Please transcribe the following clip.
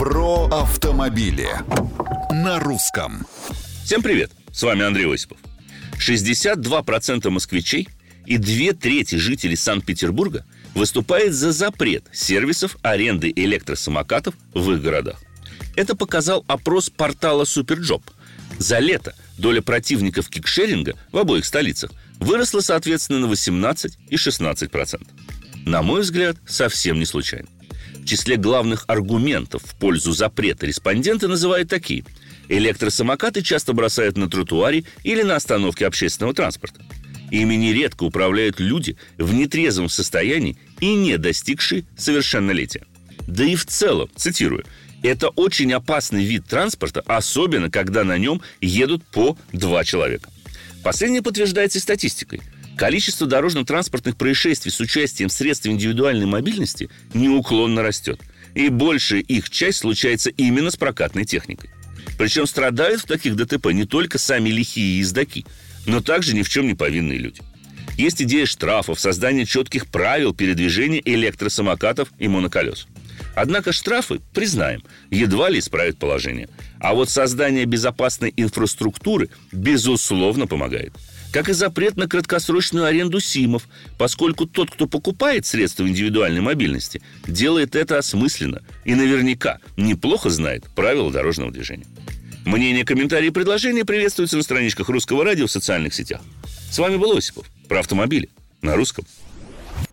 Про автомобили на русском. Всем привет! С вами Андрей Осипов. 62% москвичей и две трети жителей Санкт-Петербурга выступает за запрет сервисов аренды электросамокатов в их городах. Это показал опрос портала Superjob. За лето доля противников кикшеринга в обоих столицах выросла соответственно на 18 и 16%. На мой взгляд, совсем не случайно. Числе главных аргументов в пользу запрета респонденты называют такие. Электросамокаты часто бросают на тротуаре или на остановке общественного транспорта. Ими нередко управляют люди в нетрезвом состоянии и не достигшие совершеннолетия. Да и в целом, цитирую, это очень опасный вид транспорта, особенно когда на нем едут по два человека. Последнее подтверждается статистикой. Количество дорожно-транспортных происшествий с участием средств индивидуальной мобильности неуклонно растет. И большая их часть случается именно с прокатной техникой. Причем страдают в таких ДТП не только сами лихие ездаки, но также ни в чем не повинные люди. Есть идея штрафов, создания четких правил передвижения электросамокатов и моноколес. Однако штрафы, признаем, едва ли исправят положение. А вот создание безопасной инфраструктуры, безусловно, помогает – как и запрет на краткосрочную аренду СИМов, поскольку тот, кто покупает средства индивидуальной мобильности, делает это осмысленно и наверняка неплохо знает правила дорожного движения. Мнения, комментарии и предложения приветствуются на страничках Русского радио в социальных сетях. С вами был Осипов про автомобили на русском.